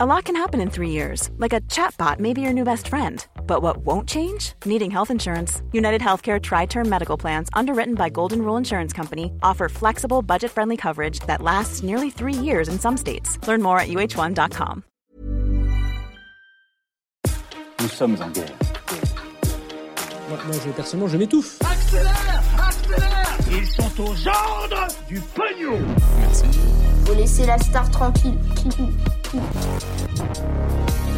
A lot can happen in three years, like a chatbot may be your new best friend. But what won't change? Needing health insurance. United Healthcare Tri Term Medical Plans, underwritten by Golden Rule Insurance Company, offer flexible, budget friendly coverage that lasts nearly three years in some states. Learn more at uh1.com. Nous sommes en guerre. Moi, moi, je, personnellement, je m'étouffe. Accélère Accélère Ils sont aux ordres du pognon Faut laisser la star tranquille. うん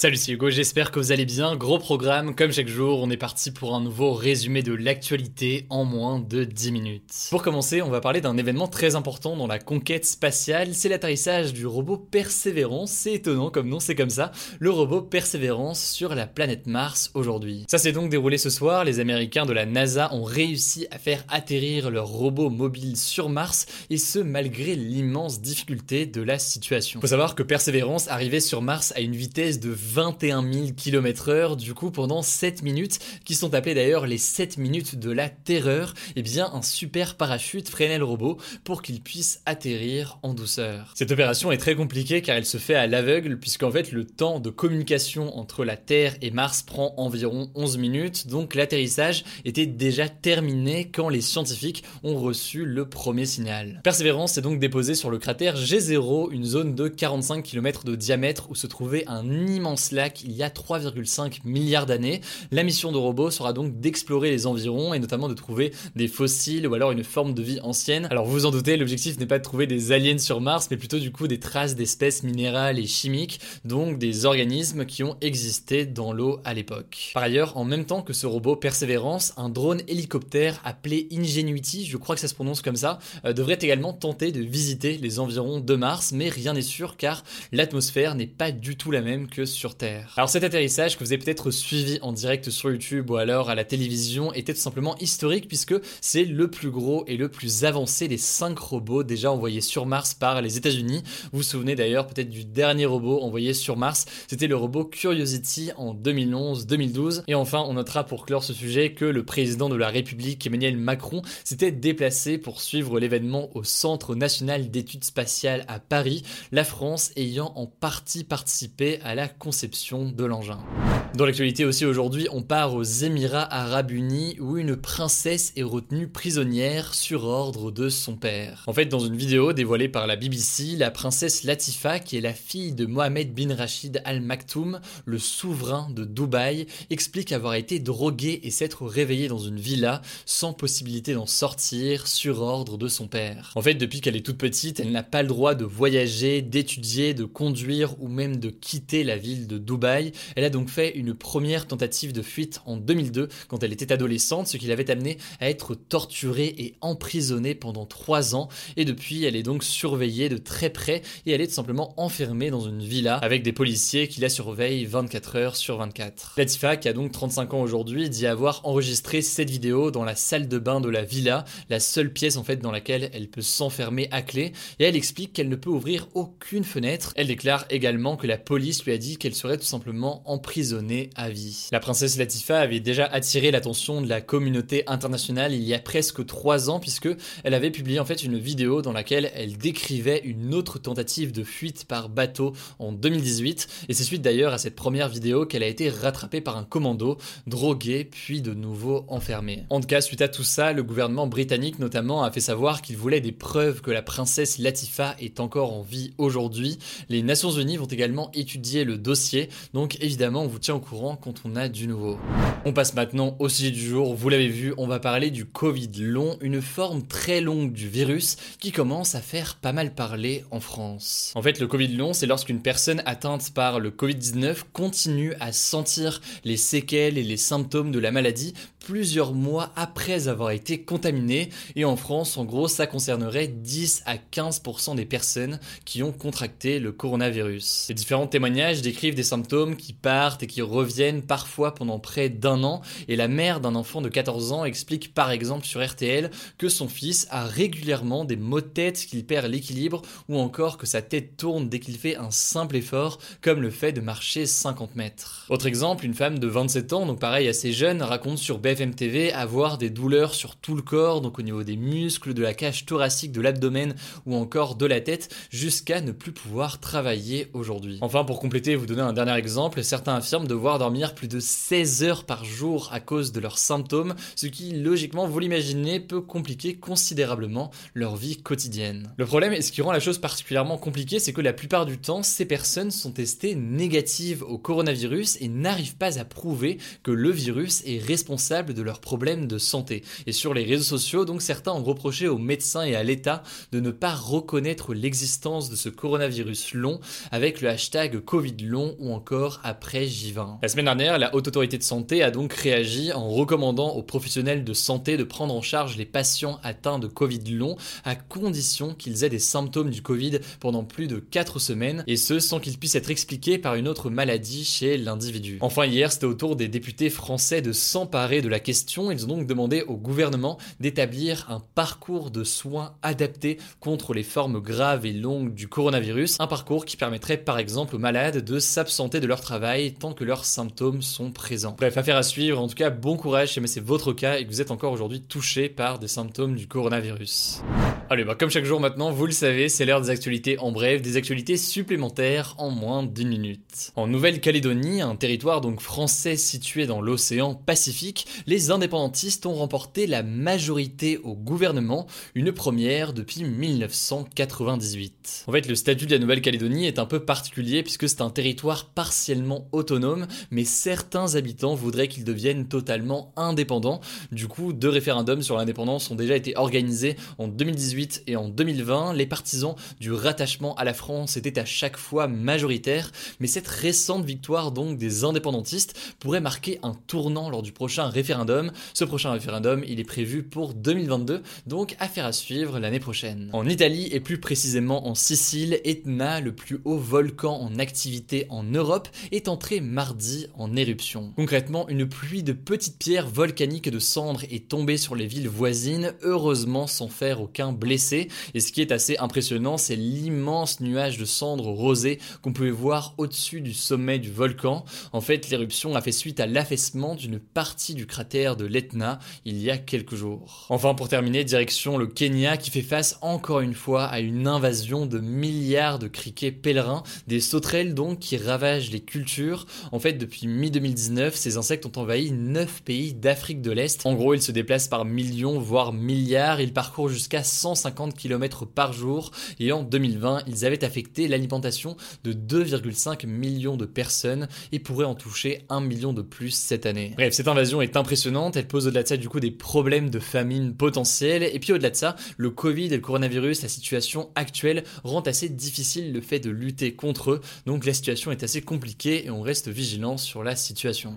Salut, c'est Hugo, j'espère que vous allez bien. Gros programme, comme chaque jour, on est parti pour un nouveau résumé de l'actualité en moins de 10 minutes. Pour commencer, on va parler d'un événement très important dans la conquête spatiale, c'est l'atterrissage du robot Perseverance. C'est étonnant comme nom, c'est comme ça. Le robot Perseverance sur la planète Mars aujourd'hui. Ça s'est donc déroulé ce soir, les Américains de la NASA ont réussi à faire atterrir leur robot mobile sur Mars, et ce malgré l'immense difficulté de la situation. Faut savoir que Perseverance arrivait sur Mars à une vitesse de 21 000 km/h, du coup pendant 7 minutes, qui sont appelées d'ailleurs les 7 minutes de la terreur, et eh bien un super parachute freinait le robot pour qu'il puisse atterrir en douceur. Cette opération est très compliquée car elle se fait à l'aveugle, puisqu'en fait le temps de communication entre la Terre et Mars prend environ 11 minutes, donc l'atterrissage était déjà terminé quand les scientifiques ont reçu le premier signal. Persévérance s'est donc déposé sur le cratère G0, une zone de 45 km de diamètre où se trouvait un immense lac il y a 3,5 milliards d'années. La mission de robot sera donc d'explorer les environs et notamment de trouver des fossiles ou alors une forme de vie ancienne. Alors vous vous en doutez, l'objectif n'est pas de trouver des aliens sur Mars, mais plutôt du coup des traces d'espèces minérales et chimiques, donc des organismes qui ont existé dans l'eau à l'époque. Par ailleurs, en même temps que ce robot Perseverance, un drone hélicoptère appelé Ingenuity, je crois que ça se prononce comme ça, euh, devrait également tenter de visiter les environs de Mars, mais rien n'est sûr car l'atmosphère n'est pas du tout la même que sur Alors cet atterrissage que vous avez peut-être suivi en direct sur YouTube ou alors à la télévision était tout simplement historique puisque c'est le plus gros et le plus avancé des 5 robots déjà envoyés sur Mars par les États-Unis. Vous vous souvenez d'ailleurs peut-être du dernier robot envoyé sur Mars, c'était le robot Curiosity en 2011-2012. Et enfin, on notera pour clore ce sujet que le président de la République Emmanuel Macron s'était déplacé pour suivre l'événement au Centre national d'études spatiales à Paris, la France ayant en partie participé à la conception de l'engin. Dans l'actualité aussi aujourd'hui, on part aux Émirats arabes unis où une princesse est retenue prisonnière sur ordre de son père. En fait, dans une vidéo dévoilée par la BBC, la princesse Latifa, qui est la fille de Mohamed bin Rachid Al Maktoum, le souverain de Dubaï, explique avoir été droguée et s'être réveillée dans une villa sans possibilité d'en sortir sur ordre de son père. En fait, depuis qu'elle est toute petite, elle n'a pas le droit de voyager, d'étudier, de conduire ou même de quitter la ville de Dubaï. Première tentative de fuite en 2002 quand elle était adolescente, ce qui l'avait amenée à être torturée et emprisonnée pendant trois ans. Et depuis, elle est donc surveillée de très près et elle est tout simplement enfermée dans une villa avec des policiers qui la surveillent 24 heures sur 24. Latifa, qui a donc 35 ans aujourd'hui, dit avoir enregistré cette vidéo dans la salle de bain de la villa, la seule pièce en fait dans laquelle elle peut s'enfermer à clé. Et elle explique qu'elle ne peut ouvrir aucune fenêtre. Elle déclare également que la police lui a dit qu'elle serait tout simplement emprisonnée à vie. La princesse Latifa avait déjà attiré l'attention de la communauté internationale il y a presque trois ans puisque elle avait publié en fait une vidéo dans laquelle elle décrivait une autre tentative de fuite par bateau en 2018 et c'est suite d'ailleurs à cette première vidéo qu'elle a été rattrapée par un commando, droguée puis de nouveau enfermée. En tout cas, suite à tout ça, le gouvernement britannique notamment a fait savoir qu'il voulait des preuves que la princesse Latifa est encore en vie aujourd'hui. Les Nations Unies vont également étudier le dossier donc évidemment, on vous tient au courant quand on a du nouveau. On passe maintenant au sujet du jour. Vous l'avez vu, on va parler du Covid long, une forme très longue du virus qui commence à faire pas mal parler en France. En fait, le Covid long, c'est lorsqu'une personne atteinte par le Covid-19 continue à sentir les séquelles et les symptômes de la maladie plusieurs mois après avoir été contaminé. Et en France, en gros, ça concernerait 10 à 15% des personnes qui ont contracté le coronavirus. Les différents témoignages décrivent des symptômes qui partent et qui reviennent parfois pendant près d'un an. Et la mère d'un enfant de 14 ans explique par exemple sur RTL que son fils a régulièrement des maux de tête, qu'il perd l'équilibre ou encore que sa tête tourne dès qu'il fait un simple effort, comme le fait de marcher 50 mètres. Autre exemple, une femme de 27 ans, donc pareil assez jeune, raconte sur BFM BFM TV avoir des douleurs sur tout le corps, donc au niveau des muscles, de la cage thoracique, de l'abdomen ou encore de la tête, jusqu'à ne plus pouvoir travailler aujourd'hui. Enfin, pour compléter et vous donner un dernier exemple, certains affirment devoir dormir plus de 16 heures par jour à cause de leurs symptômes, ce qui, logiquement, vous l'imaginez, peut compliquer considérablement leur vie quotidienne. Le problème, et ce qui rend la chose particulièrement compliquée, c'est que la plupart du temps, ces personnes sont testées négatives au coronavirus et n'arrivent pas à prouver que le virus est responsable de leurs problèmes de santé. Et sur les réseaux sociaux, donc certains ont reproché aux médecins et à l'État de ne pas reconnaître l'existence de ce coronavirus long avec le hashtag Covid long ou encore après J20. La semaine dernière, la Haute Autorité de Santé a donc réagi en recommandant aux professionnels de santé de prendre en charge les patients atteints de Covid long à condition qu'ils aient des symptômes du Covid pendant plus de 4 semaines et ce sans qu'ils puissent être expliqués par une autre maladie chez l'individu. Enfin hier, c'était au tour des députés français de s'emparer de la question. Ils ont donc demandé au gouvernement d'établir un parcours de soins adapté contre les formes graves et longues du coronavirus, un parcours qui permettrait par exemple aux malades de s'absenter de leur travail tant que leurs symptômes sont présents. Bref, affaire à suivre. En tout cas, bon courage si c'est votre cas et que vous êtes encore aujourd'hui touché par des symptômes du coronavirus. Allez, bah comme chaque jour maintenant, vous le savez, c'est l'heure des actualités en bref, des actualités supplémentaires en moins d'une minute. En Nouvelle-Calédonie, un territoire donc français situé dans l'océan Pacifique, les indépendantistes ont remporté la majorité au gouvernement, une première depuis 1998. En fait, le statut de la Nouvelle-Calédonie est un peu particulier puisque c'est un territoire partiellement autonome, mais certains habitants voudraient qu'il devienne totalement indépendant. Du coup, deux référendums sur l'indépendance ont déjà été organisés en 2018 et en 2020. Les partisans du rattachement à la France étaient à chaque fois majoritaires, mais cette récente victoire donc des indépendantistes pourrait marquer un tournant lors du prochain référendum. Ce prochain référendum, il est prévu pour 2022, donc affaire à suivre l'année prochaine. En Italie et plus précisément en Sicile, Etna, le plus haut volcan en activité en Europe, est entré mardi en éruption. Concrètement, une pluie de petites pierres volcaniques de cendres est tombée sur les villes voisines, heureusement sans faire aucun blessé. Et ce qui est assez impressionnant, c'est l'immense nuage de cendres rosées qu'on pouvait voir au-dessus du sommet du volcan. En fait, l'éruption a fait suite à l'affaissement d'une partie du cratère de l'Etna il y a quelques jours. Enfin, pour terminer, direction le Kenya qui fait face encore une fois à une invasion de milliards de criquets pèlerins, des sauterelles donc qui ravagent les cultures. En fait, depuis mi-2019, ces insectes ont envahi 9 pays d'Afrique de l'Est. En gros, ils se déplacent par millions, voire milliards. Ils parcourent jusqu'à 150 km par jour. Et en 2020, ils avaient affecté l'alimentation de 2,5 millions de personnes et pourraient en toucher 1 million de plus cette année. Bref, cette invasion est impressionnante. Elle pose au-delà de ça, du coup, des problèmes de famine potentiels. Et puis au-delà de ça, le Covid et le coronavirus, la situation actuelle rend assez difficile le fait de lutter contre eux. Donc la situation est assez compliquée et on reste vigilant sur la situation.